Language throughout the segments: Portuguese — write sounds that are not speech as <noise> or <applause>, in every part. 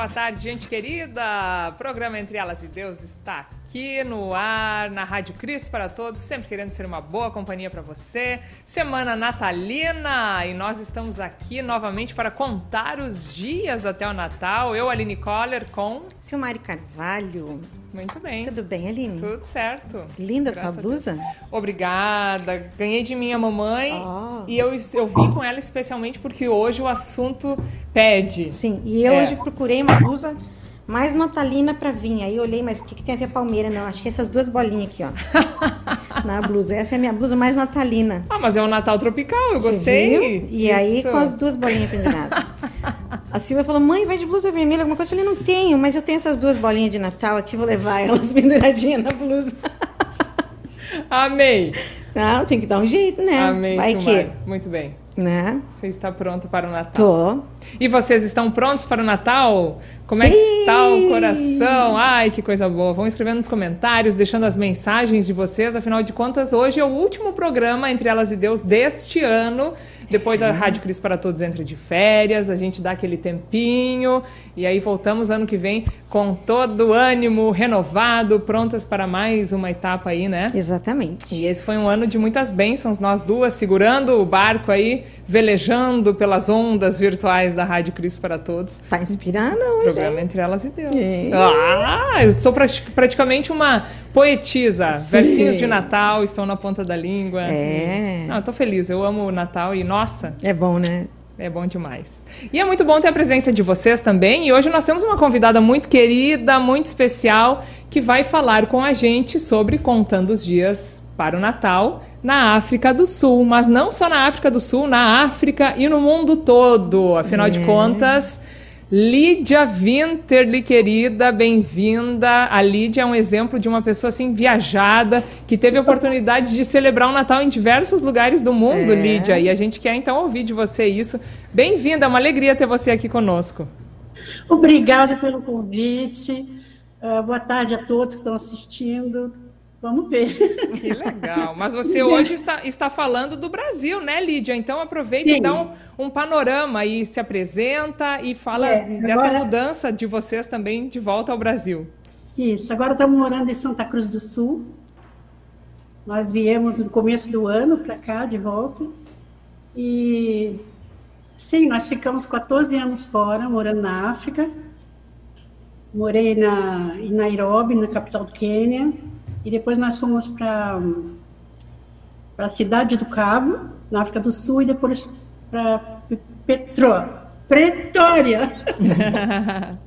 Boa tarde, gente querida. Programa Entre Elas e Deus está aqui no ar, na Rádio Cristo para todos, sempre querendo ser uma boa companhia para você. Semana natalina e nós estamos aqui novamente para contar os dias até o Natal. Eu, Aline Coller, com Silmari Carvalho. Muito bem. Tudo bem, Aline? Tudo certo. Linda Graças sua blusa. Obrigada. Ganhei de minha mamãe oh. e eu, eu vim com ela especialmente porque hoje o assunto pede. Sim, e eu é. hoje procurei uma blusa mais natalina para vir. Aí eu olhei, mas o que, que tem a ver palmeira? Não, acho que essas duas bolinhas aqui, ó. <laughs> na blusa. Essa é a minha blusa mais natalina. Ah, mas é um Natal tropical, eu Você gostei. Viu? E Isso. aí com as duas bolinhas penduradas. <laughs> A Silvia falou, mãe, vai de blusa vermelha, alguma coisa. Eu falei, não tenho, mas eu tenho essas duas bolinhas de Natal aqui, vou levar elas <laughs> penduradinhas na blusa. <laughs> Amei. Não, tem que dar um jeito, né? Amei, Vai que. Muito bem. Né? Você está pronta para o Natal? Tô. E vocês estão prontos para o Natal? Como Sim. é que está o coração? Ai, que coisa boa. Vão escrevendo nos comentários, deixando as mensagens de vocês. Afinal de contas, hoje é o último programa Entre Elas e Deus deste ano. Depois a Rádio Cris para Todos entra de férias, a gente dá aquele tempinho e aí voltamos ano que vem com todo o ânimo renovado, prontas para mais uma etapa aí, né? Exatamente. E esse foi um ano de muitas bênçãos, nós duas segurando o barco aí, velejando pelas ondas virtuais da Rádio Cristo para Todos. Tá inspirando hoje. Programa Entre Elas e Deus. Ah, eu sou praticamente uma poetisa. Sim. Versinhos de Natal estão na ponta da língua. É. Não, eu tô feliz, eu amo o Natal e nossa. É bom, né? É bom demais. E é muito bom ter a presença de vocês também. E hoje nós temos uma convidada muito querida, muito especial, que vai falar com a gente sobre contando os dias para o Natal na África do Sul. Mas não só na África do Sul, na África e no mundo todo. Afinal é. de contas Lídia Winterly, querida, bem-vinda. A Lídia é um exemplo de uma pessoa assim viajada, que teve a oportunidade de celebrar o Natal em diversos lugares do mundo, é. Lídia. E a gente quer então ouvir de você isso. Bem-vinda, é uma alegria ter você aqui conosco. Obrigada pelo convite. Uh, boa tarde a todos que estão assistindo. Vamos ver. Que legal. Mas você <laughs> hoje está, está falando do Brasil, né, Lídia? Então aproveita Sim. e dá um, um panorama e se apresenta e fala é, agora... dessa mudança de vocês também de volta ao Brasil. Isso, agora estamos morando em Santa Cruz do Sul. Nós viemos no começo do ano para cá de volta. E sim, nós ficamos 14 anos fora, morando na África. Morei na, em Nairobi, na capital do Quênia e depois nós fomos para a cidade do Cabo, na África do Sul, e depois para Petro, Pretória.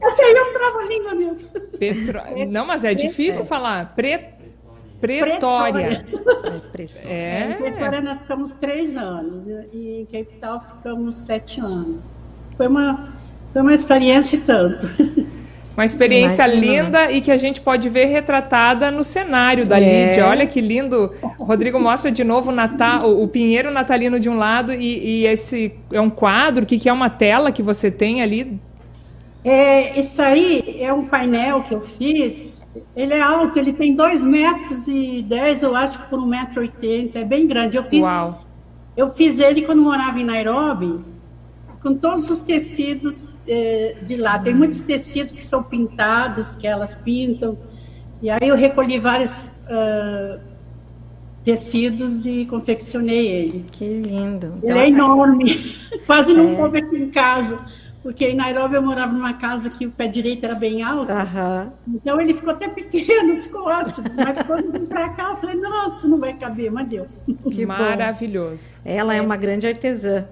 Essa aí é um trava-língua mesmo. Petro... Não, mas é difícil é. falar. Pre... Pretória. Pretória. É. Em Pretória nós ficamos três anos e em Cape Town ficamos sete anos. Foi uma, foi uma experiência e tanto. <laughs> Uma experiência Imagina. linda e que a gente pode ver retratada no cenário da é. Lídia. Olha que lindo. O Rodrigo mostra de novo o, Natal, o pinheiro natalino de um lado e, e esse é um quadro. O que, que é uma tela que você tem ali? É, isso aí é um painel que eu fiz. Ele é alto, ele tem 2 metros e 10, eu acho que por 1,80 metro. 80, é bem grande. Eu fiz, Uau. eu fiz ele quando morava em Nairobi, com todos os tecidos de lá. Tem muitos tecidos que são pintados, que elas pintam. E aí eu recolhi vários uh, tecidos e confeccionei ele. Que lindo. Ele então, é enorme. <laughs> Quase não é. coube aqui em casa. Porque em Nairobi eu morava numa casa que o pé direito era bem alto. Uhum. Então ele ficou até pequeno, <laughs> ficou ótimo. Mas quando vim para cá, eu falei, nossa, não vai caber, mas deu. Que maravilhoso. Ela é uma grande artesã.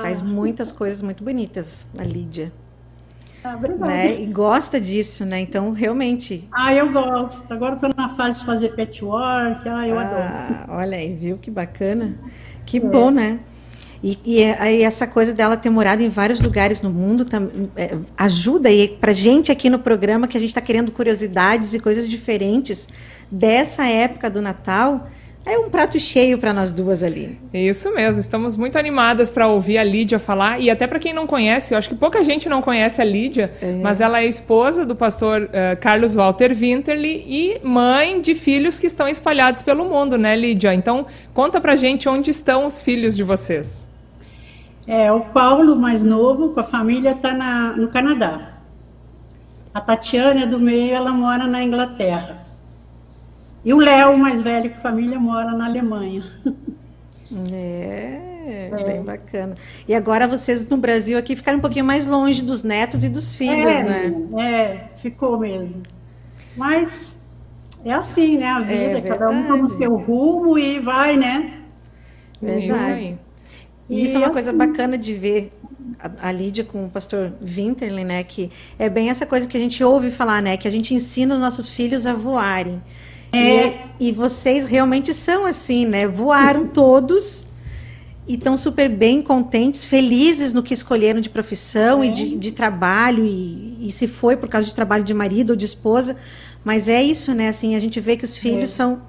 Faz ah. muitas coisas muito bonitas, a Lídia. Ah, né? E gosta disso, né? Então, realmente. Ah, eu gosto. Agora estou na fase de fazer patchwork. Ah, eu ah, adoro. Olha aí, viu que bacana? Que é. bom, né? E, e, aí essa coisa dela ter morado em vários lugares no mundo tam, é, ajuda aí para gente aqui no programa que a gente está querendo curiosidades e coisas diferentes dessa época do Natal é um prato cheio para nós duas ali. Isso mesmo, estamos muito animadas para ouvir a Lídia falar. E até para quem não conhece, eu acho que pouca gente não conhece a Lídia, é. mas ela é esposa do pastor uh, Carlos Walter Winterly e mãe de filhos que estão espalhados pelo mundo, né, Lídia? Então, conta para gente onde estão os filhos de vocês. É, o Paulo, mais novo, com a família, está no Canadá. A Tatiana do meio, ela mora na Inglaterra. E o Léo, o mais velho que família, mora na Alemanha. É, é, bem bacana. E agora vocês no Brasil aqui ficaram um pouquinho mais longe dos netos e dos filhos, é, né? É, ficou mesmo. Mas é assim, né? A vida, é cada um toma o seu rumo e vai, né? Verdade. Isso aí. E isso é uma coisa bacana de ver a, a Lídia com o pastor Winterley, né? Que é bem essa coisa que a gente ouve falar, né? Que a gente ensina os nossos filhos a voarem. É. E, e vocês realmente são assim, né? Voaram <laughs> todos e estão super bem contentes, felizes no que escolheram de profissão é. e de, de trabalho, e, e, se foi por causa de trabalho de marido ou de esposa. Mas é isso, né? Assim, a gente vê que os filhos é. são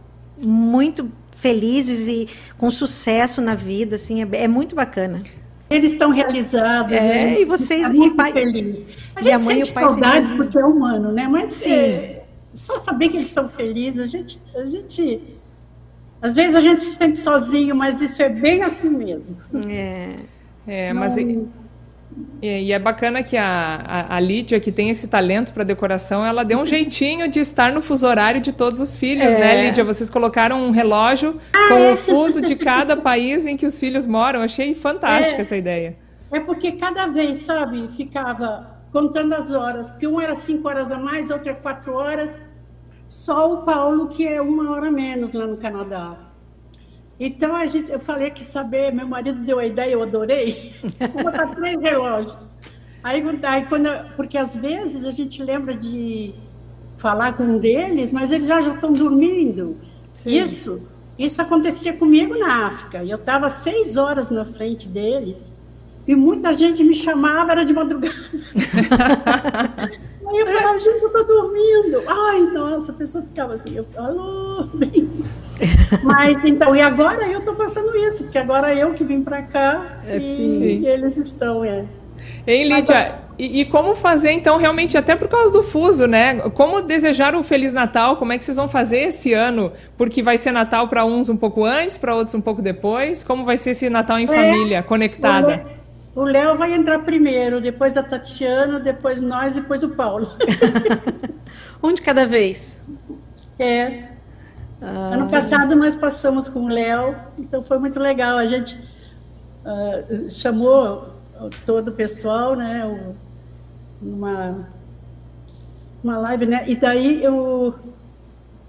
muito felizes e com sucesso na vida, assim, é, é muito bacana. Eles estão realizados. É, né? e vocês é e, pai, feliz. A gente e a mãe sente e o pai saudade porque é humano, né? Mas Sim. É, só saber que eles estão felizes, a gente, a gente. Às vezes a gente se sente sozinho, mas isso é bem assim mesmo. É, é mas. Não... E, e, é bacana que a, a, a, Lídia, que tem esse talento para decoração, ela deu um <laughs> jeitinho de estar no fuso horário de todos os filhos, né, é. né, Lídia? Vocês colocaram um relógio ah, com é. o fuso de cada país em que os filhos moram. Achei fantástica é. essa ideia. É porque cada vez, sabe, ficava contando as horas, porque um era cinco horas a mais, outro é quatro horas. Só o Paulo, que é uma hora menos lá no Canadá. Então a gente, eu falei que saber, meu marido deu a ideia, eu adorei. <laughs> Vou botar três relógios. Aí, aí quando, porque às vezes a gente lembra de falar com um deles, mas eles já estão dormindo. Sim. Isso, isso acontecia comigo na África. Eu estava seis horas na frente deles e muita gente me chamava, era de madrugada. <laughs> Aí eu falava, gente, eu tô dormindo. Ai, nossa, a pessoa ficava assim, eu, alô, bem. Mas então, e agora eu tô passando isso, porque agora eu que vim para cá é, e, eles estão, é. Hein, Lídia? E, e, como fazer, então, realmente, até por causa do fuso, né? Como desejar um Feliz Natal? Como é que vocês vão fazer esse ano? Porque vai ser Natal para uns um pouco antes, para outros um pouco depois. Como vai ser esse Natal em é, família, conectada? O Léo vai entrar primeiro, depois a Tatiana, depois nós, depois o Paulo. <laughs> um de cada vez. É. Ah. Ano passado nós passamos com o Léo, então foi muito legal. A gente uh, chamou todo o pessoal, né? O, uma, uma live, né? E daí eu.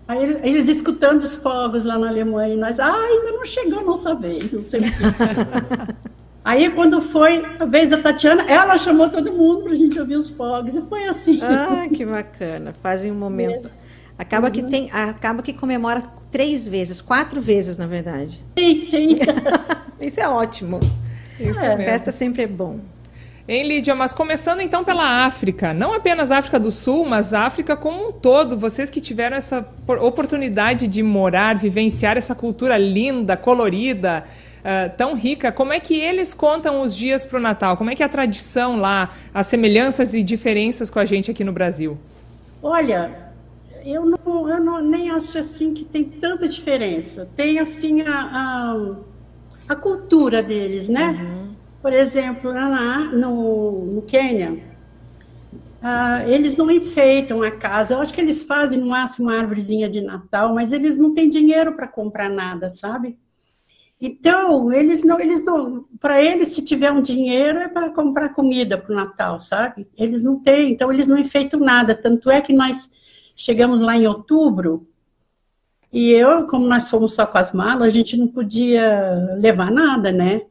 Aí eles escutando os fogos lá na Alemanha, e nós, ah, ainda não chegou a nossa vez, não sei o que. <laughs> Aí, quando foi a vez da Tatiana, ela chamou todo mundo para a gente ouvir os fogos. E foi assim. Ah, que bacana. Fazem um <laughs> momento. Acaba uhum. que tem, acaba que comemora três vezes, quatro vezes, na verdade. Sim, sim. <laughs> Isso é ótimo. Isso é. Festa sempre é bom. Hein, Lídia? Mas começando então pela África, não apenas África do Sul, mas África como um todo. Vocês que tiveram essa oportunidade de morar, vivenciar essa cultura linda, colorida, uh, tão rica, como é que eles contam os dias para o Natal? Como é que é a tradição lá, as semelhanças e diferenças com a gente aqui no Brasil? Olha, eu não, eu não nem acho assim que tem tanta diferença. Tem assim a, a, a cultura deles, né? Uhum. Por exemplo, lá no, no Quênia, ah, eles não enfeitam a casa. Eu acho que eles fazem no máximo uma árvorezinha de Natal, mas eles não têm dinheiro para comprar nada, sabe? Então, eles não, eles não, para eles, se tiver um dinheiro, é para comprar comida para o Natal, sabe? Eles não têm, então eles não enfeitam nada. Tanto é que nós chegamos lá em outubro, e eu, como nós fomos só com as malas, a gente não podia levar nada, né?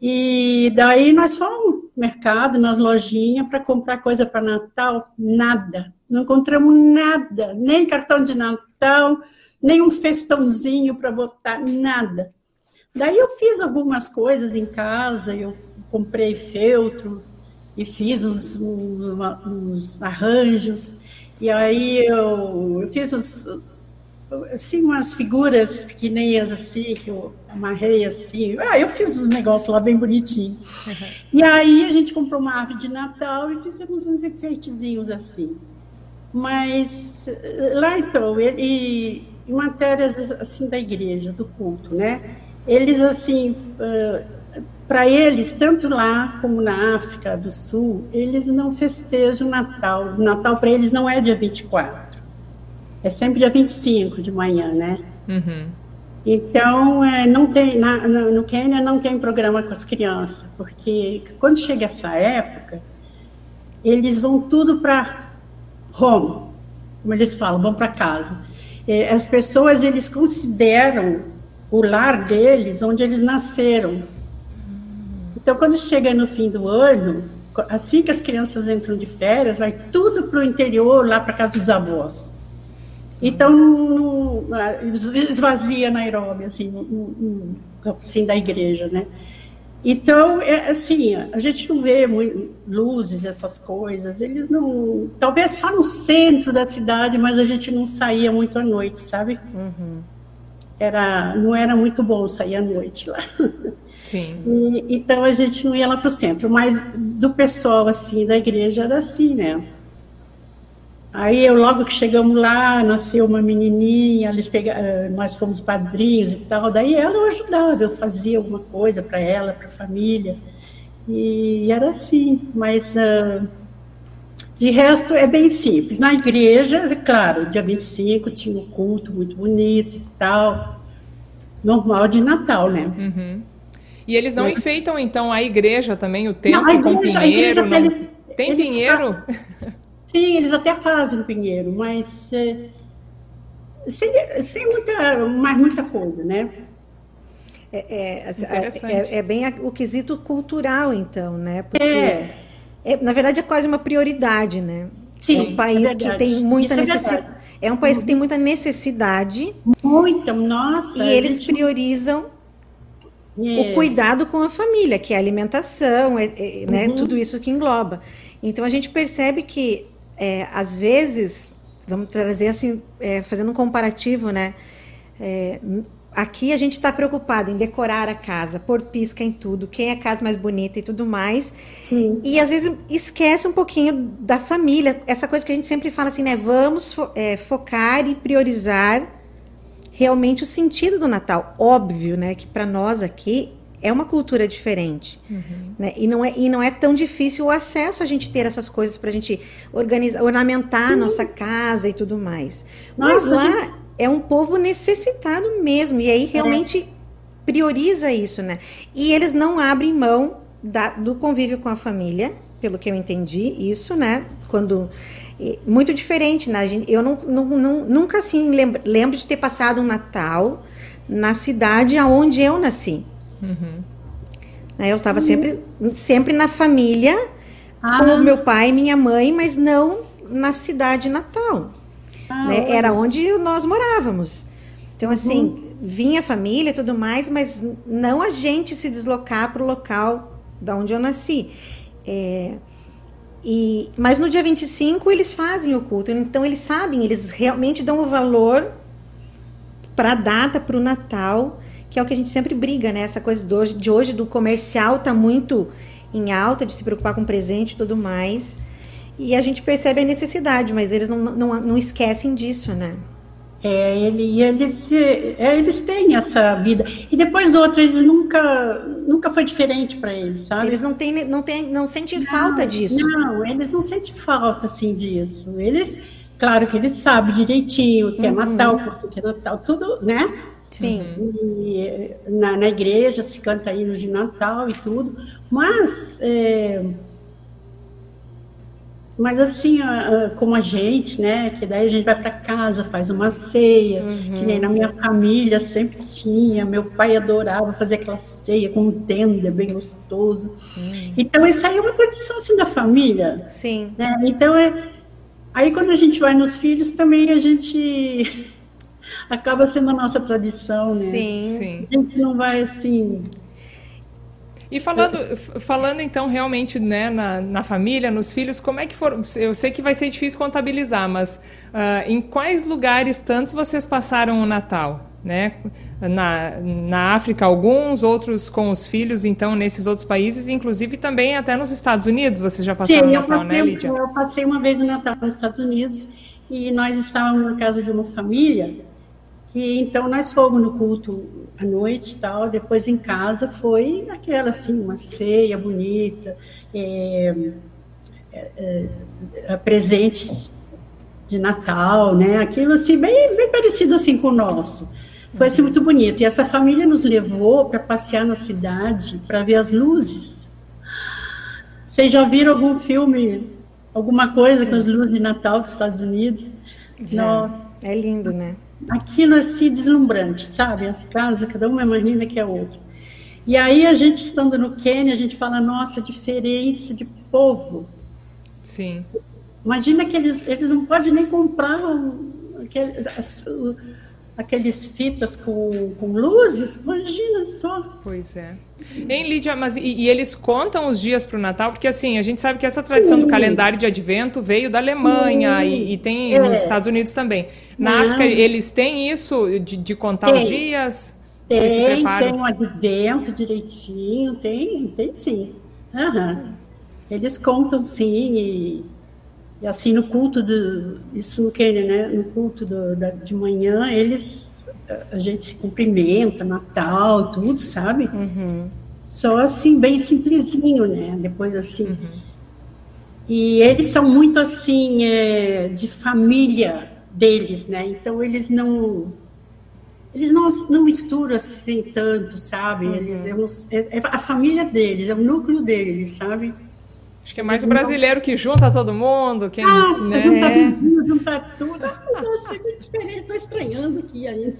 E daí nós fomos no mercado, nas lojinhas, para comprar coisa para Natal, nada. Não encontramos nada, nem cartão de Natal, nem um festãozinho para botar, nada. Daí eu fiz algumas coisas em casa, eu comprei feltro e fiz uns, uns, uns arranjos, e aí eu, eu fiz uns, assim, umas figuras que nem as assim, que eu amarrei assim. Ah, eu fiz uns negócios lá bem bonitinhos. Uhum. E aí a gente comprou uma árvore de Natal e fizemos uns enfeitezinhos assim. Mas lá então, ele, em matérias assim da igreja, do culto, né? Eles assim para eles, tanto lá como na África do Sul, eles não festejam o Natal. O Natal para eles não é dia 24. É sempre dia 25 de manhã, né? Uhum. Então, é, não tem, na, no Quênia não tem programa com as crianças, porque quando chega essa época, eles vão tudo para home, como eles falam, vão para casa. As pessoas, eles consideram o lar deles onde eles nasceram. Então, quando chega no fim do ano, assim que as crianças entram de férias, vai tudo para o interior, lá para casa dos avós. Então, não, esvazia Nairobi, assim, assim, da igreja, né? Então, é, assim, a gente não vê muito, luzes, essas coisas, eles não... Talvez só no centro da cidade, mas a gente não saía muito à noite, sabe? Uhum. Era, não era muito bom sair à noite lá. Sim. <laughs> E, então, a gente não ia lá para o centro, mas do pessoal, assim, da igreja era assim, né? Aí eu logo que chegamos lá, nasceu uma menininha, eles pegaram, eh, nós fomos padrinhos e tal, daí ela eu ajudava, eu fazia alguma coisa para ela, para a família. E era assim, mas uh, de resto é bem simples. Na igreja, é claro, dia 25 tinha um culto muito bonito e tal, normal de Natal, né? Uhum. E eles não enfeitam então a igreja também, o templo não, com pinheiro? Não... Tem pinheiro? Sim, eles até fazem o pinheiro, mas é, sem, sem muita, mais muita coisa, né? É, é, é, é, bem o quesito cultural, então, né? Porque, é. é. na verdade, é quase uma prioridade, né? Sim, é um país que tem muita necessidade. É um país que tem muita necessidade. Muita, nossa. E eles gente... priorizam o cuidado com a família, que é a alimentação, né? Uhum. Tudo isso que engloba. Então a gente percebe que é, às vezes, vamos trazer assim, é, fazendo um comparativo, né? Aqui a gente está preocupado em decorar a casa, pôr pisca em tudo, quem é a casa mais bonita e tudo mais. Sim. E às vezes esquece um pouquinho da família. Essa coisa que a gente sempre fala assim, né? Vamos fo é, focar e priorizar realmente o sentido do Natal. Óbvio, né? Que para nós aqui é uma cultura diferente. Uhum. Né? E, não é, e não é tão difícil o acesso a gente ter essas coisas para a gente organizar, ornamentar a nossa casa e tudo mais. Mas lá gente... é um povo necessitado mesmo. E aí realmente é. prioriza isso, né? E eles não abrem mão da, do convívio com a família, pelo que eu entendi, isso, né? Quando muito diferente, né? Eu não, não, não, nunca assim lembro, lembro de ter passado um Natal na cidade aonde eu nasci. Uhum. Né, eu estava uhum. sempre, sempre na família, ah. com meu pai e minha mãe, mas não na cidade natal. Ah, né? Era onde nós morávamos. Então, uhum. assim, vinha a família e tudo mais, mas não a gente se deslocar para o local da onde eu nasci. É, e, mas no dia 25 eles fazem o culto, então eles sabem, eles realmente dão o valor para a data, para o Natal, que é o que a gente sempre briga, né? Essa coisa de hoje, de hoje do comercial tá muito em alta, de se preocupar com presente e tudo mais. E a gente percebe a necessidade, mas eles não, não, não esquecem disso, né? É, ele, eles, é, eles têm essa vida. E depois outros, eles nunca, nunca foi diferente para eles, sabe? Eles não, têm, não, têm, não sentem não, falta disso. Não, eles não sentem falta, assim, disso. Eles, claro que eles sabem direitinho que é uhum. Natal, porque é Natal, tudo, né? Sim. E, na, na igreja se canta hinos de Natal e tudo, mas é, mas assim, como a gente, né? Que daí a gente vai para casa, faz uma ceia, uhum. que nem na minha família sempre tinha. Meu pai adorava fazer aquela ceia com tenda, bem gostoso. Uhum. Então, isso aí é uma tradição assim da família. Sim. Né? Então, é, aí quando a gente vai nos filhos, também a gente <laughs> acaba sendo a nossa tradição, né? Sim. Sim. A gente não vai assim. E falando, falando então realmente né, na, na família, nos filhos, como é que foram? Eu sei que vai ser difícil contabilizar, mas uh, em quais lugares tantos vocês passaram o Natal? Né? Na, na África, alguns, outros com os filhos, então, nesses outros países, inclusive também até nos Estados Unidos, vocês já passaram Sim, o Natal, passei, né, Lídia? Eu passei uma vez o Natal nos Estados Unidos e nós estávamos na casa de uma família E então nós fomos no culto à noite tal, depois em casa foi aquela assim, uma ceia bonita, é, é, é, presentes de Natal, né? Aquilo assim, bem, bem parecido assim com o nosso. Foi assim, muito bonito. E essa família nos levou para passear na cidade, para ver as luzes. Vocês já viram algum filme, alguma coisa com as luzes de Natal dos Estados Unidos? Já. Nossa. É lindo, né? Aquilo assim deslumbrante, sabe? As casas, cada uma é mais linda que a outra. E aí a gente estando no Quênia, a gente fala, nossa, diferença de povo. Sim. Imagina que eles, eles não podem nem comprar aqueles, aqueles fitas com, com luzes, imagina só. Pois é. Em Lídia, mas e, e eles contam os dias para o Natal? Porque assim, a gente sabe que essa tradição do calendário de advento veio da Alemanha e, e, tem é. nos Estados Unidos também. Na não. África, eles têm isso de, de contar tem. os dias? Tem, tem um advento direitinho, tem, tem sim. Uhum. Eles contam sim e e assim, no culto do. Isso no Quênia, né? No culto do, da, de manhã, eles. A gente se cumprimenta, Natal, tudo, sabe? Uhum. Só assim, bem simplesinho, né? Depois assim. Uhum. E eles são muito assim, é, de família deles, né? Então eles não. Eles não, não misturam assim tanto, sabe? Uhum. Eles é, é, é, a família deles, é o núcleo deles, sabe? Acho que é mais o brasileiro que junta todo mundo. Quem, ah, né? junta, é. junta tudo. Nossa, é muito diferente. Estou estranhando aqui ainda.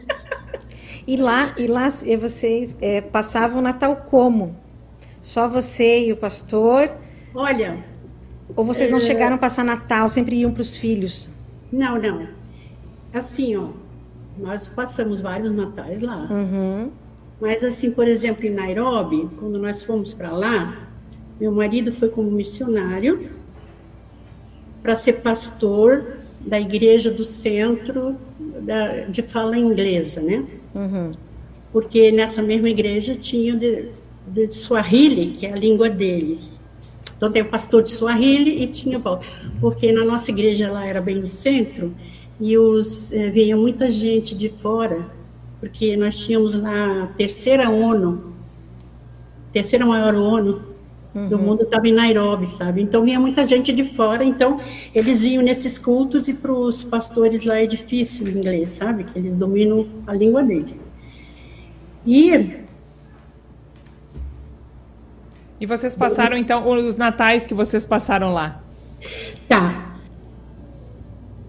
E lá, e lá vocês é, passavam o Natal como? Só você e o pastor? Olha. Ou vocês não é... chegaram a passar Natal, sempre iam para os filhos? Não, não. Assim, ó, nós passamos vários natais lá. Uhum. Mas assim, por exemplo, em Nairobi, quando nós fomos para lá, meu marido foi como missionário para ser pastor da igreja do centro da, de fala inglesa, né? Uhum. Porque nessa mesma igreja tinha de, de Swahili, que é a língua deles. Então tem o pastor de Swahili e tinha volta. Porque na nossa igreja lá era bem no centro e os eh, vinha muita gente de fora, porque nós tínhamos lá a terceira ONU, terceira maior ONU uhum. do mundo estava em Nairobi, sabe? Então vinha muita gente de fora, então eles vinham nesses cultos e para os pastores lá é difícil o inglês, sabe? Que eles dominam a língua deles. E e vocês passaram então os natais que vocês passaram lá? Tá.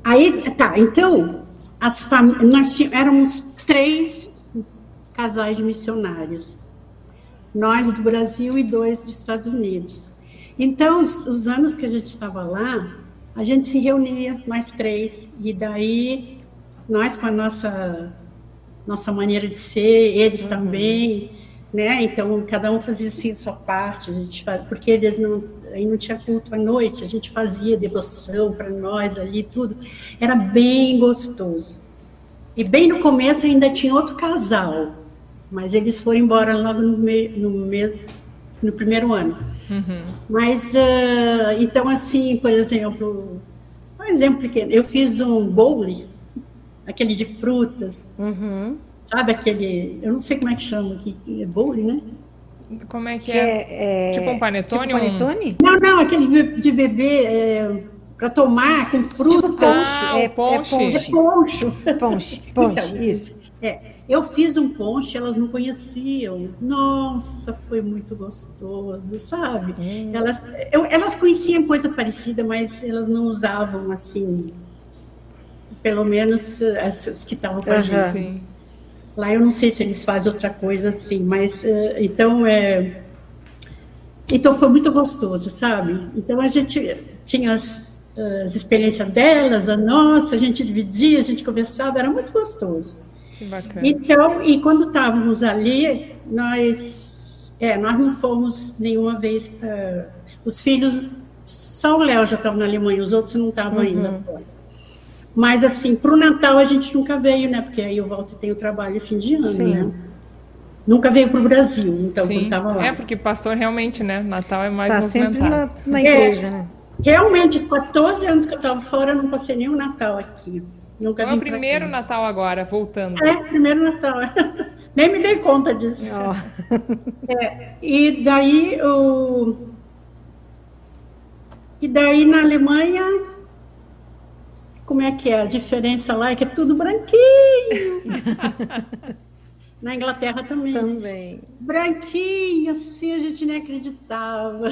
Aí tá, então as fam... nós éramos três casais de missionários nós do Brasil e dois dos Estados Unidos. Então, os, os anos que a gente estava lá, a gente se reunia, nós três, e daí nós com a nossa nossa maneira de ser, eles uhum. também, né? Então cada um fazia assim sua parte, a gente porque eles não aí não tinha culto à noite, a gente fazia devoção para nós ali tudo, era bem gostoso. E bem no começo ainda tinha outro casal mas eles foram embora logo no, meio, no, meio, no primeiro ano. Uhum. Mas, uh, então, assim, por exemplo, um exemplo pequeno, eu fiz um bowling, aquele de frutas, uhum. sabe aquele, eu não sei como é que chama aqui, é bowling, né? Como é que, que é? é? Tipo um panetone? Tipo panetone? Um... Não, não, aquele de bebê é, para tomar com fruta. Tipo ponche. Ah, é, é ponche. É ponche. Ponche, ponche, <laughs> então, isso. É. Eu fiz um ponche, elas não conheciam. Nossa, foi muito gostoso, sabe? Hum. Elas, eu, elas conheciam coisa parecida, mas elas não usavam assim. Pelo menos essas que estavam com a gente. Lá eu não sei se eles fazem outra coisa assim, mas uh, então é. Então foi muito gostoso, sabe? Então a gente tinha as, as experiências delas, a nossa, a gente dividia, a gente conversava, era muito gostoso. Que bacana. Então, e quando estávamos ali, nós, é, nós não fomos nenhuma vez para. Os filhos, só o Léo já estava na Alemanha, os outros não estavam uhum. ainda fora. Mas, assim, para o Natal a gente nunca veio, né? Porque aí o Walter tem o trabalho fim de ano, Sim. né? Nunca veio para o Brasil, então, Sim. quando estava lá. É, porque pastor realmente, né? Natal é mais tá sempre na, na igreja, é, né? Realmente, 14 anos que eu estava fora, eu não passei nenhum Natal aqui. Nunca então é o primeiro Natal agora, voltando. É, primeiro Natal. <laughs> Nem me dei conta disso. Oh. <laughs> É, e daí o e daí na Alemanha como é que é a diferença lá é que é tudo branquinho. <laughs> na Inglaterra também. Também. Branquinho, assim a gente nem acreditava.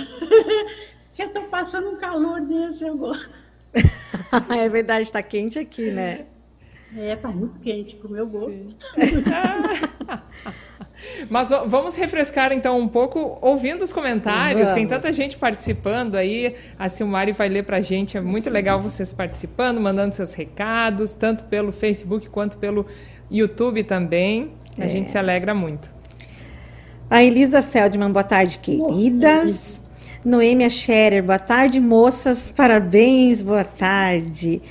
que eu tô passando um calor desse agora. <laughs> é verdade, está quente aqui, né? É, tá muito quente pro meu gosto. <laughs> Mas vamos refrescar então um pouco ouvindo os comentários. Vamos. Tem tanta gente participando aí. A Silmari vai ler para a gente. É muito Sim. legal vocês participando, mandando seus recados, tanto pelo Facebook quanto pelo YouTube também. A é. gente se alegra muito. A Elisa Feldman, boa tarde, queridas. Noêmia Scherer, boa tarde, moças, parabéns, boa tarde.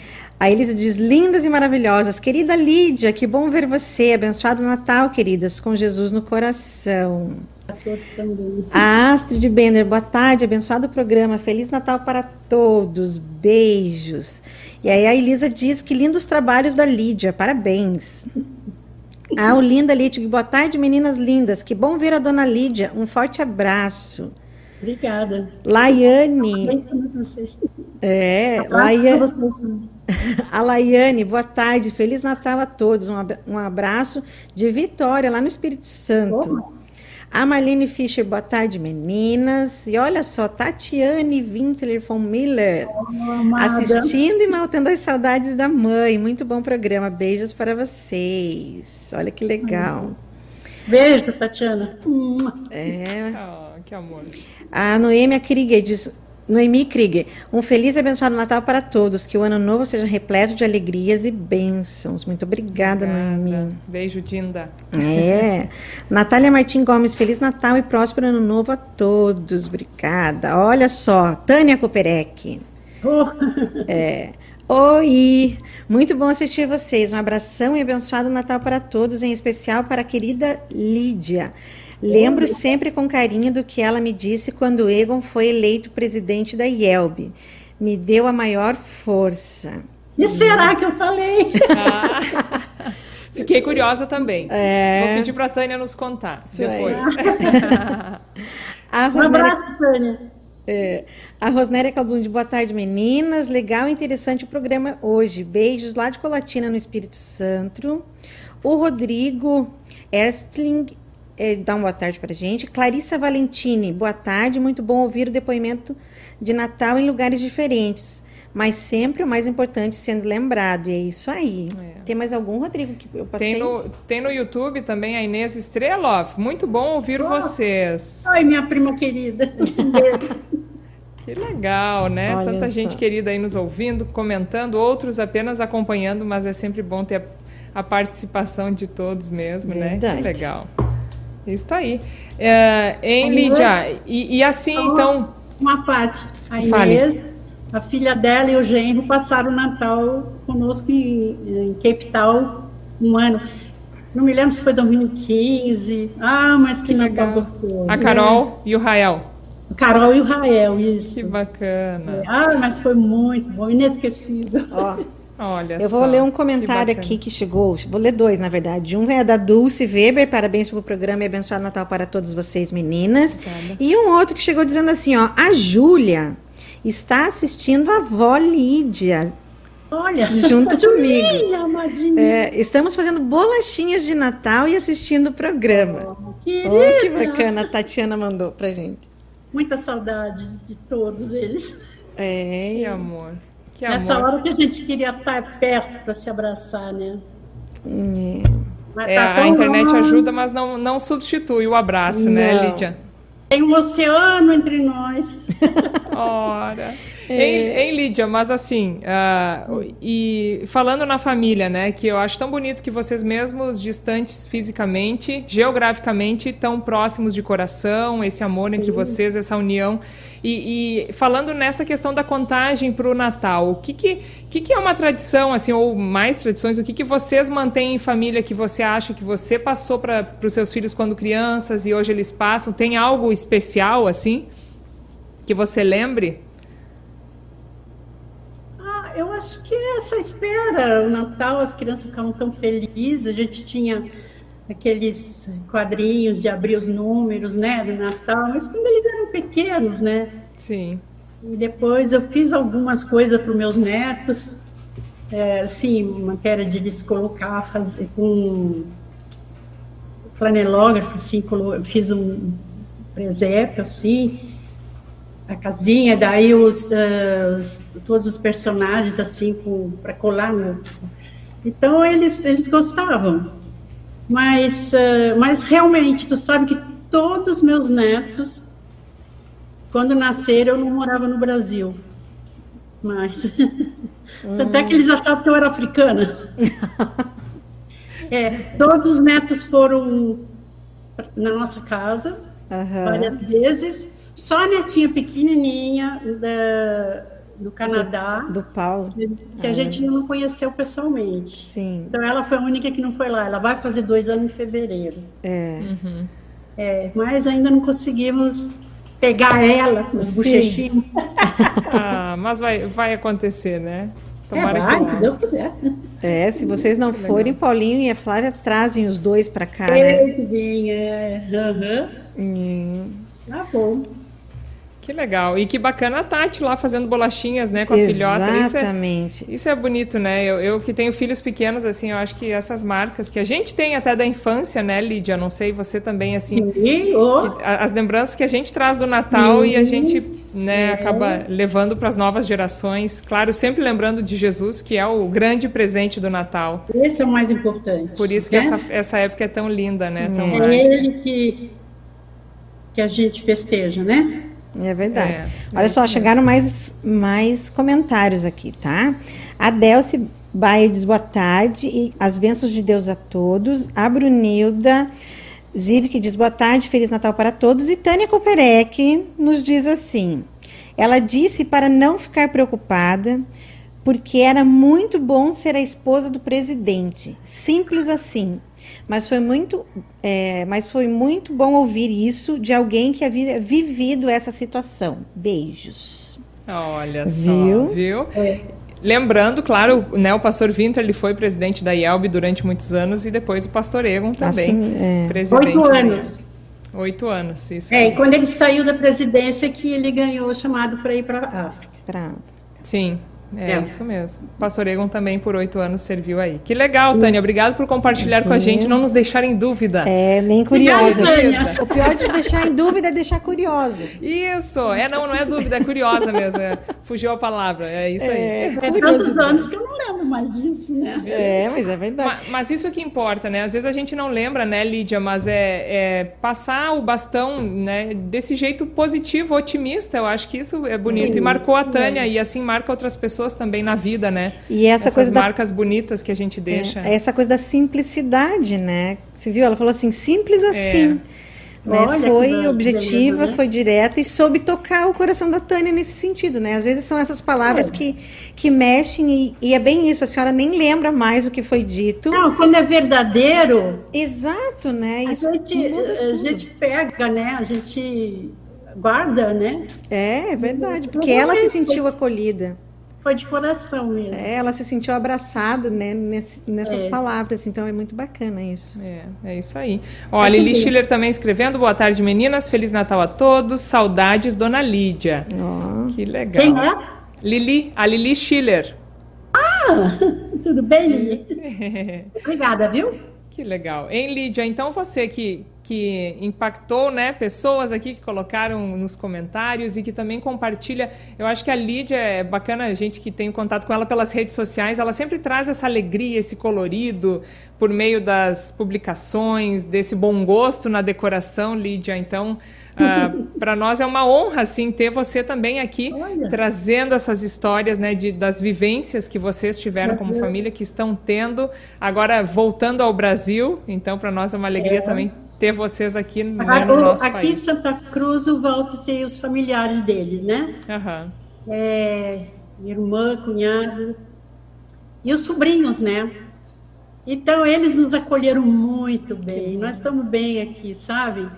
A Elisa diz: lindas e maravilhosas. Querida Lídia, que bom ver você. Abençoado Natal, queridas, com Jesus no coração. A todos também. A Astrid Bender, boa tarde, abençoado programa. Feliz Natal para todos. Beijos. E aí a Elisa diz que lindos trabalhos da Lídia, parabéns. <laughs> A Olinda Lídia, boa tarde, meninas lindas. Que bom ver a dona Lídia. Um forte abraço. Obrigada. Laiane. É, Laiane. <laughs> A Laiane, boa tarde, Feliz Natal a todos. Um abraço de Vitória, lá no Espírito Santo. A Marlene Fischer, boa tarde, meninas. E olha só, Tatiane Winkler von Miller, oh, assistindo e matando as saudades da mãe. Muito bom programa. Beijos para vocês. Olha que legal. Beijo, Tatiana. É. Oh, que amor. A Noêmia Krieger diz: Noemi Krieger, um feliz e abençoado Natal para todos. Que o ano novo seja repleto de alegrias e bênçãos. Muito obrigada, obrigada. Noemi. Beijo, Dinda. É. <laughs> Natália Martim Gomes, Feliz Natal e próspero ano novo a todos. Obrigada. Olha só, Tânia Koperek. Oh. <laughs> É. Oi! Muito bom assistir vocês. Um abração e abençoado Natal para todos, em especial para a querida Lídia. Lembro sempre com carinho do que ela me disse quando Egon foi eleito presidente da IELB. Me deu a maior força. E será que eu falei? Ah, <laughs> fiquei curiosa também. É... Vou pedir para a Tânia nos contar depois. <laughs> a Um abraço, Tânia. É, a Rosnéria Calbundi, boa tarde, meninas. Legal e interessante o programa hoje. Beijos lá de Colatina, no Espírito Santo. O Rodrigo Erstling é, dá uma boa tarde para a gente. Clarissa Valentini, boa tarde. Muito bom ouvir o depoimento de Natal em lugares diferentes. Mas sempre o mais importante sendo lembrado. E é isso aí. É. Tem mais algum, Rodrigo, que eu passei? Tem no, tem no YouTube também a Inês Strelov. Muito bom ouvir oh. vocês. Oi, minha prima querida. <laughs> Que legal, né? Olha Tanta só. gente querida aí nos ouvindo, comentando, outros apenas acompanhando, mas é sempre bom ter a, a participação de todos mesmo, Verdade. né? Que legal. Isso aí. É, em Lídia, e, e, assim, então... Uma parte. A Inês, a filha dela e o genro passaram o Natal conosco em, em Cape Town um ano. Não me lembro se foi 2015. Ah, mas que, que Natal gostoso. A Carol e o Rael. Carol e o Rael, isso. Que bacana. Ah, mas foi muito bom, inesquecível. Ó, <laughs> Olha Eu vou ler um comentário que aqui que chegou. Vou ler dois, na verdade. Um é da Dulce Weber. Parabéns pelo programa e abençoado Natal para todos vocês, meninas. Obrigada. E um outro que chegou dizendo assim: ó, a Júlia está assistindo a avó Lídia. Olha, junto comigo. É, estamos fazendo bolachinhas de Natal e assistindo o programa. Oh, oh, que bacana, a Tatiana mandou pra gente. Muita saudade de todos eles. É, que amor. Que Nessa amor. hora que a gente queria estar perto para se abraçar, né? É. Tá a internet longe. ajuda, mas não, não substitui o abraço, né, não. né, Lídia? Tem um oceano entre nós. <laughs> Ora. É. Em, em, Lídia, mas assim, uh, e falando na família, né, que eu acho tão bonito que vocês mesmos distantes fisicamente, geograficamente, tão próximos de coração, esse amor entre vocês, essa união. E, e, falando nessa questão da contagem para o Natal, o que, que, que, que, é uma tradição, assim, ou mais tradições, o que, que vocês mantêm em família que você acha que você passou para os seus filhos quando crianças e hoje eles passam? Tem algo especial, assim, que você lembre? acho que é essa espera, o Natal, as crianças ficavam tão felizes, a gente tinha aqueles quadrinhos de abrir os números, né, do Natal, mas quando eles eram pequenos, né? Sim. E depois eu fiz algumas coisas para os meus netos, é, assim, matéria de eles colocar, fazer com flanelógrafo, assim, fiz um presépio, assim, a casinha, daí os, uh, os todos os personagens, assim, para colar no... Então, eles, eles gostavam. Mas, uh, mas realmente, tu sabe que todos os meus netos, quando nasceram, eu não morava no Brasil. Mas. <laughs> Hum. Até que eles achavam que eu era africana. <laughs> é, todos os netos foram na nossa casa, uhum. várias vezes. Só a netinha pequenininha da, do Canadá. Do, do Paulo. Que, ah, a gente não conheceu pessoalmente. Sim. Então ela foi a única que não foi lá. Ela vai fazer dois anos em fevereiro. É. Uhum. é mas ainda não conseguimos pegar ela nos bochechinhos. <laughs> ah, mas vai, vai acontecer, né? Tomara é, vai, que Deus quiser. É, se vocês não forem, Paulinho e a Flávia trazem os dois para cá, né? É, bem, é. Uhum. Hum. Tá bom. Que legal. E que bacana a Tati lá fazendo bolachinhas, né, com a Exatamente. filhota. Exatamente. Isso, é, isso é bonito, né? Eu, eu, que tenho filhos pequenos, assim, eu acho que essas marcas que a gente tem até da infância, né, Lídia? Não sei, você também, assim. Sim, oh. que, as lembranças que a gente traz do Natal Sim. e a gente, né, é. acaba levando para as novas gerações. Claro, sempre lembrando de Jesus, que é o grande presente do Natal. Esse é o mais importante. Por isso que né? essa, essa época é tão linda, né? Tão é mágica. ele que, que a gente festeja, né? É verdade. É, Olha é só, chegaram mais, mais comentários aqui, tá? A Delce Baia diz boa tarde e as bênçãos de Deus a todos. A Brunilda Zivic diz boa tarde, Feliz Natal para todos. E Tânia Koperek nos diz assim: ela disse para não ficar preocupada, porque era muito bom ser a esposa do presidente. Simples assim. Mas foi muito, é, mas foi muito bom ouvir isso de alguém que havia vivido essa situação. Beijos. Olha viu? só, viu? É. Lembrando, claro, né, o pastor Winter ele foi presidente da IELB durante muitos anos e depois o pastor Egon também, Assim, é. presidente. Oito anos. Oito anos, isso. É, e quando ele saiu da presidência que ele ganhou o chamado para ir para a África. Pra... Sim, é, é, isso mesmo. Pastor Egon também por oito anos serviu aí. Que legal, Tânia. Obrigado por compartilhar com a gente, não nos deixar em dúvida. É, nem curiosa. o pior de deixar em dúvida é deixar curiosa. Isso. É, não, não é dúvida, é curiosa mesmo. É, fugiu a palavra. É isso aí. É, é tantos anos que eu não lembro mais disso, né? É, mas é verdade. Mas, mas, isso que importa, né? Às vezes a gente não lembra, né, Lídia? Mas é, é passar o bastão, né, desse jeito positivo, otimista. Eu acho que isso é bonito. e marcou a Tânia e assim marca outras pessoas pessoas também na vida, né? E essa Essas coisa marcas da... bonitas que a gente deixa. É, essa coisa da simplicidade, né? Você viu? Ela falou assim, simples assim. É. Né? foi objetiva, beleza, né? foi direta e soube tocar o coração da Tânia nesse sentido, né? Às vezes são essas palavras é. que, que mexem e, e, é bem isso, a senhora nem lembra mais o que foi dito. Não, quando é verdadeiro. Exato, né? Isso a gente, a gente pega, né? A gente guarda, né? É, é verdade, porque ela se sentiu acolhida. Foi de coração mesmo. É, ela se sentiu abraçada né, nessas é. palavras, então é muito bacana isso. É, é isso aí. Ó, a Lili Schiller também escrevendo, boa tarde meninas, Feliz Natal a todos, saudades Dona Lídia. Oh. Que legal. Quem é? Lili, a Lili Schiller. Ah, <laughs> tudo bem, Lili? <laughs> Obrigada, viu? Que legal. Hein, Lídia, então você que, que impactou né, pessoas aqui que colocaram nos comentários e que também compartilha. Eu acho que a Lídia é bacana, a gente que tem contato com ela pelas redes sociais, ela sempre traz essa alegria, esse colorido por meio das publicações, desse bom gosto na decoração, Lídia. Então, Uh, ah, <laughs> para nós é uma honra assim ter você também aqui Olha. trazendo essas histórias né, de, das vivências que vocês tiveram como família que estão tendo agora voltando ao Brasil então para nós é uma alegria é. também ter vocês aqui né, no nosso aqui país. Aqui em Santa Cruz o Walter tem os familiares dele né uhum. é, irmã cunhado e os sobrinhos né então eles nos acolheram muito bem nós estamos bem aqui sabe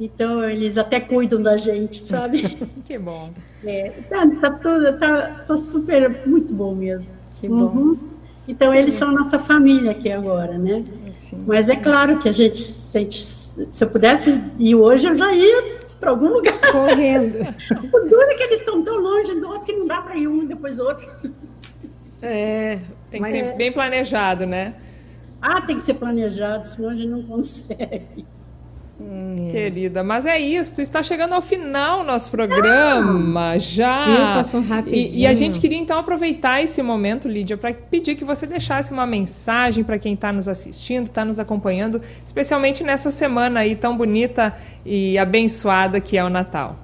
então eles até cuidam da gente, sabe? <laughs> que bom. É, tá, tá tudo, tá, tá super, muito bom mesmo. Que bom. Uhum. Então, eles são nossa família aqui agora, né? Sim, Mas é claro que a gente sente. Se eu pudesse ir hoje, eu já ia para algum lugar. Correndo. <laughs> o duro é que eles estão tão longe do outro que não dá para ir um e depois outro. É, tem que ser é... bem planejado, né? Ah, tem que ser planejado, senão a gente não consegue. Hum, Querida, mas é isso, está chegando ao final nosso programa ah, já. passou rapidinho. E, e, a gente queria então aproveitar esse momento, Lídia, para pedir que você deixasse uma mensagem para quem está nos assistindo, está nos acompanhando, especialmente nessa semana aí tão bonita e abençoada que é o Natal.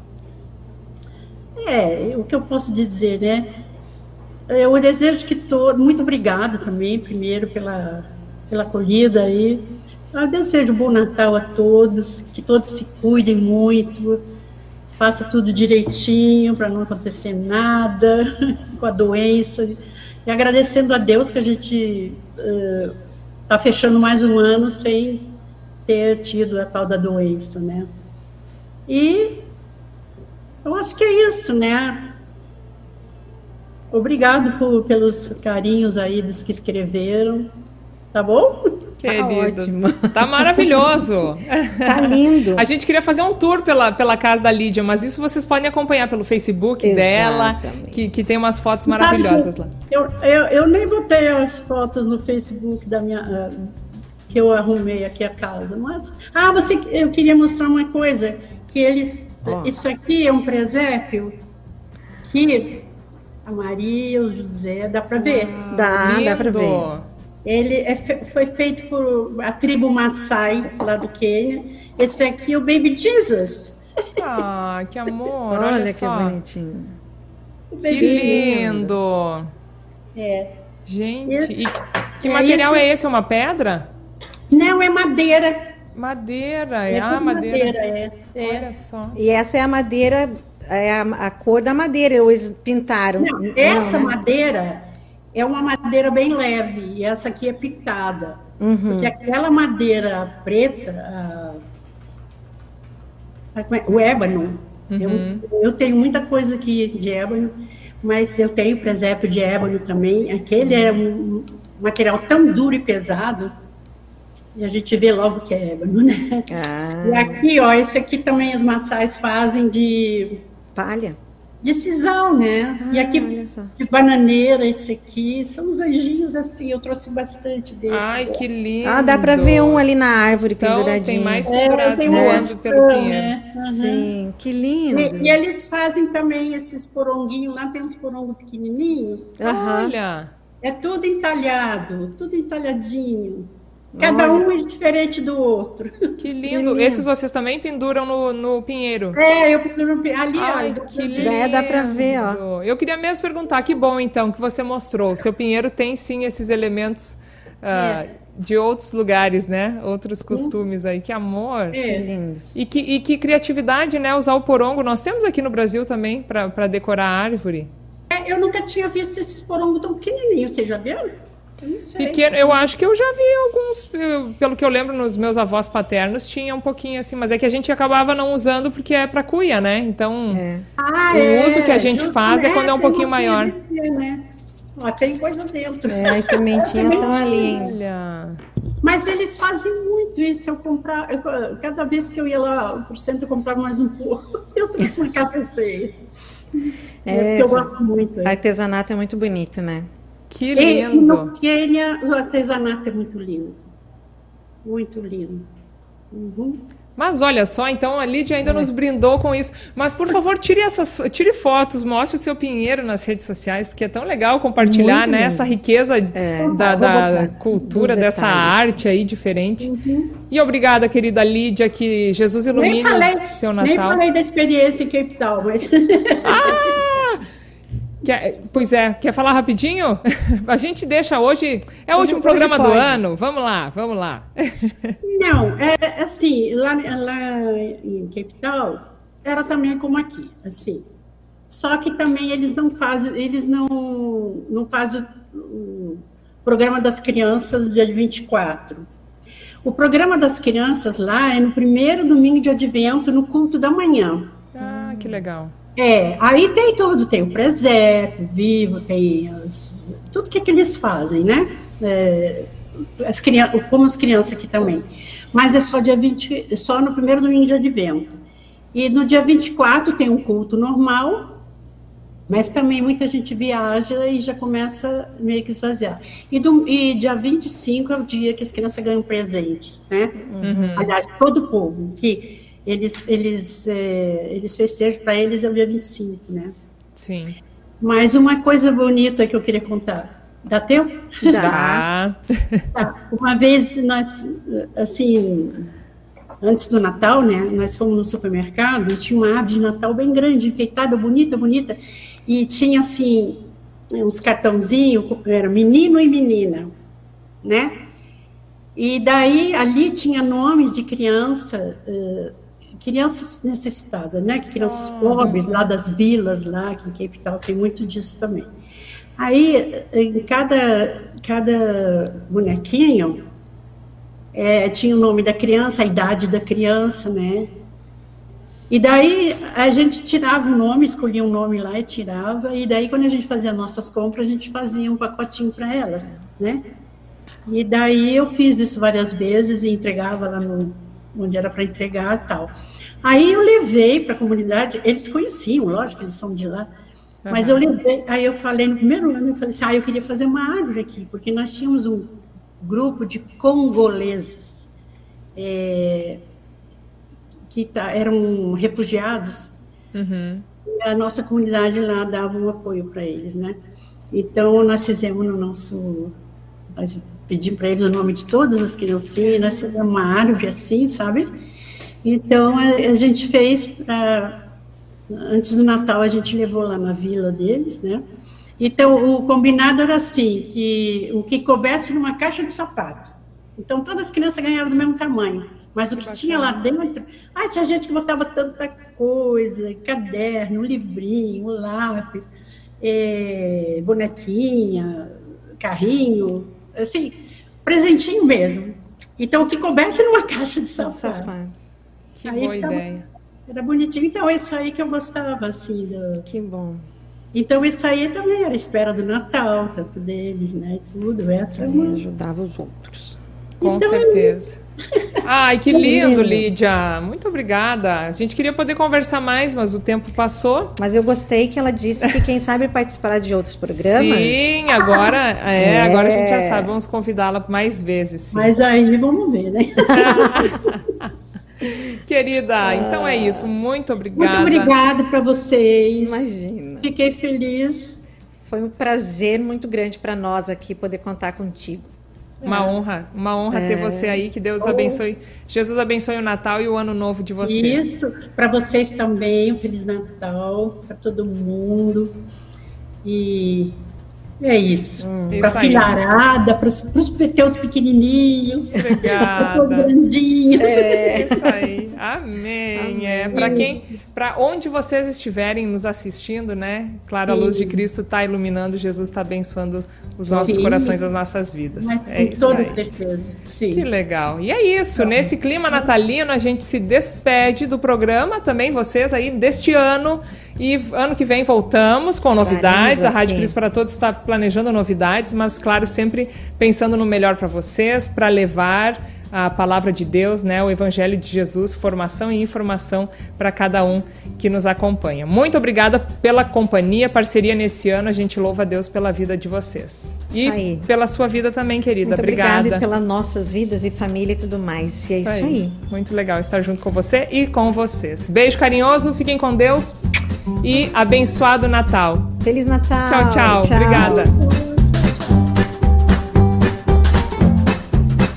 É, o que eu posso dizer, né? Eu desejo que todo. Muito obrigada também, primeiro, pela, pela acolhida aí. Eu desejo um bom Natal a todos, que todos se cuidem muito, faça tudo direitinho para não acontecer nada <laughs> com a doença. E agradecendo a Deus que a gente está uh, fechando mais um ano sem ter tido a tal da doença, né? E eu acho que é isso, né? Obrigado por, pelos carinhos aí dos que escreveram, tá bom? Querido. Tá ótimo. Tá maravilhoso. <laughs> Tá lindo. A gente queria fazer um tour pela, pela casa da Lídia, mas isso vocês podem acompanhar pelo Facebook Exatamente. dela, que, que tem umas fotos maravilhosas lá. Eu, eu, eu nem botei as fotos no Facebook da minha. Uh, que eu arrumei aqui a casa, mas. Ah, você, eu queria mostrar uma coisa, que eles. Oh. Isso aqui é um presépio que a Maria, o José, dá para ver. Ah, dá, dá para ver. Ele é, foi feito por a tribo Maasai, lá do Quênia. Esse aqui é o Baby Jesus. Ah, que amor! olha, olha que bonitinho. Que lindo! É. Gente, e que é material é esse? É uma pedra? Não, é madeira. Madeira, é, ah, madeira. madeira é, é. Olha só. E essa é a madeira, é a, a cor da madeira, eles pintaram. Não, essa Não, né? madeira é uma madeira bem leve, e essa aqui é picada. Uhum. Porque aquela madeira preta, é, o ébano, uhum. eu, eu tenho muita coisa aqui de ébano, mas eu tenho presépio de ébano também. Aquele é um material tão duro e pesado, e a gente vê logo que é ébano, né? Ah. E aqui, ó, esse aqui também os maçais fazem de... Palha? De sisal, né? Ah, e aqui de bananeira, esse aqui, são os anjinhos assim, eu trouxe bastante desses. Ai, que lindo! Ah, dá para ver um ali na árvore então, penduradinho. tem mais pendurados é, voando pelo pinheiro. Né? Uhum. Sim, que lindo! E, e, eles fazem também esses poronguinhos, lá tem uns porongos pequenininhos. Uhum. Olha! É tudo entalhado, tudo entalhadinho. Cada Olha. um é diferente do outro. Que <laughs> lindo. que lindo. Esses vocês também penduram no, no pinheiro? É, eu penduro no pinheiro. Ali, Ai, ó, que lindo. É, dá para ver, ó. Eu queria mesmo perguntar, que bom então que você mostrou. O seu pinheiro tem sim esses elementos uh, é. de outros lugares, né? Outros costumes aí. Que amor. É. Que lindos. E que, e que criatividade, né? Usar o porongo. Nós temos aqui no Brasil também para decorar a árvore. É, eu nunca tinha visto esses porongos tão pequenininhos. Vocês já viram? Pequeno, eu acho que eu já vi alguns, pelo que eu lembro nos meus avós paternos, tinha um pouquinho assim, mas é que a gente acabava não usando porque é para cuia, né? Então, é. ah, o é. uso que a gente faz é, quando é um pouquinho maior. Né? Ó, tem coisa dentro. É, as sementinhas estão ali. Olha. Mas eles fazem muito isso. Eu comprar, eu, cada vez que eu ia lá por centro, eu comprava mais um pouco. <laughs> Eu trouxe uma café É, eu gosto muito. Artesanato é muito bonito, né? Que lindo! E no Quênia, o artesanato é muito lindo. Muito lindo. Uhum. Mas olha só, então a Lídia ainda é. nos brindou com isso. Mas por favor, tire essas, tire fotos, mostre o seu pinheiro nas redes sociais, porque é tão legal compartilhar né, essa riqueza é. da, da cultura, dessa arte aí diferente. Uhum. E obrigada, querida Lídia, que Jesus ilumine falei, seu Natal. Nem falei da experiência em Cape Town, mas. <laughs> Ah! Quer, pois é, quer falar rapidinho? <laughs> A gente deixa hoje. É o hoje, último programa do ano. Vamos lá, vamos lá. Não, é assim, lá, lá em Capital era também como aqui, assim. Só que também eles não fazem, eles não, não fazem o programa das crianças dia 24. O programa das crianças lá é no primeiro domingo de advento, no culto da manhã. Ah, que legal. É, aí tem tudo, tem o presépio, vivo, tem as, tudo que, é que eles fazem, né? É, as crianças, como as crianças aqui também. Mas é só dia 20, só no primeiro domingo de advento. E no dia 24 tem um culto normal, mas também muita gente viaja e já começa meio que esvaziar. E, do, e dia 25 é o dia que as crianças ganham presentes, né? Uhum. Aliás, todo o povo, que eles, eles, é, eles festejam, para eles é o dia 25, né? Sim. Mas uma coisa bonita que eu queria contar. Dá tempo? Dá. Tá. Uma vez nós, assim, antes do Natal, né? Nós fomos no supermercado e tinha uma árvore de Natal bem grande, enfeitada, bonita, bonita. E tinha, assim, uns cartãozinhos, era menino e menina, né? E daí, ali tinha nomes de criança, uh, crianças necessitadas, né? Crianças ah, pobres, lá das vilas, lá, que em Cape Town tem muito disso também. Aí, em cada, cada bonequinho, é, tinha o nome da criança, a idade da criança, né? E daí a gente tirava o nome, escolhia um nome lá e tirava, e daí quando a gente fazia nossas compras, a gente fazia um pacotinho para elas, né? E daí eu fiz isso várias vezes e entregava lá no, onde era para entregar e tal. Aí eu levei para a comunidade, eles conheciam, lógico, eles são de lá, uhum. mas eu levei, aí eu falei no primeiro ano, eu falei assim, ah, eu queria fazer uma árvore aqui, porque nós tínhamos um grupo de congoleses, é, que tá, eram refugiados, uhum. a nossa comunidade lá dava um apoio para eles, né? Então, nós fizemos no nosso. Nós pedimos para eles o nome de todas as criancinhas, nós fizemos uma árvore assim, sabe? Então, a, a gente fez para. Antes do Natal, a gente levou lá na vila deles, né? Então, o combinado era assim: que o que coubesse numa caixa de sapato. Então, todas as crianças ganharam do mesmo tamanho. Mas o que, que tinha lá dentro, ah, tinha gente que botava tanta coisa, caderno, livrinho, lápis, é, bonequinha, carrinho, assim, presentinho mesmo. Então, o que coubesse numa <laughs> caixa de sapato. Que aí boa ficava, ideia. Era bonitinho. Então, isso aí que eu gostava, assim. Do... Que bom. Então, isso aí também era espera do Natal, tanto deles, né? Tudo. Essa uma... ajudava os outros. Com então, certeza. Ai, que <laughs> lindo, Lídia. Muito obrigada. A gente queria poder conversar mais, mas o tempo passou. Mas eu gostei que ela disse que quem sabe participar de outros programas. Sim, agora é, <laughs> é. agora a gente já sabe, vamos convidá-la mais vezes. Sim. Mas aí vamos ver, né? <laughs> <laughs> Querida, então é isso. Muito obrigada. Muito obrigada para vocês. Imagina. Fiquei feliz. Foi um prazer muito grande para nós aqui poder contar contigo. Uma é. honra, uma honra é. ter você aí. Que Deus oh. abençoe. Jesus abençoe o Natal e o ano novo de vocês. Isso, para vocês também, um Feliz Natal, para todo mundo. E é isso. Hum, para filharada, para os teus pequenininhos, para os grandinhos. É isso aí. Amém. Amém. É para quem, para onde vocês estiverem nos assistindo, né? Claro, a luz de Cristo está iluminando, Jesus está abençoando os nossos Sim. corações, as nossas vidas. Mas, é isso toda aí. certeza. Sim. Que legal. E é isso. Nesse clima natalino, a gente se despede do programa. Também vocês aí deste ano. E ano que vem voltamos com novidades. A Rádio Cristo para Todos está planejando novidades, mas, claro, sempre pensando no melhor para vocês, para levar a palavra de Deus, né, o Evangelho de Jesus, formação e informação para cada um que nos acompanha. Muito obrigada pela companhia, parceria nesse ano. A gente louva a Deus pela vida de vocês. E pela sua vida também, querida. Muito obrigada. obrigada pelas nossas vidas e família e tudo mais. E é isso, isso aí. aí. Muito legal estar junto com você e com vocês. Beijo carinhoso, fiquem com Deus e abençoado Natal. Feliz Natal. Tchau, tchau. tchau. Obrigada.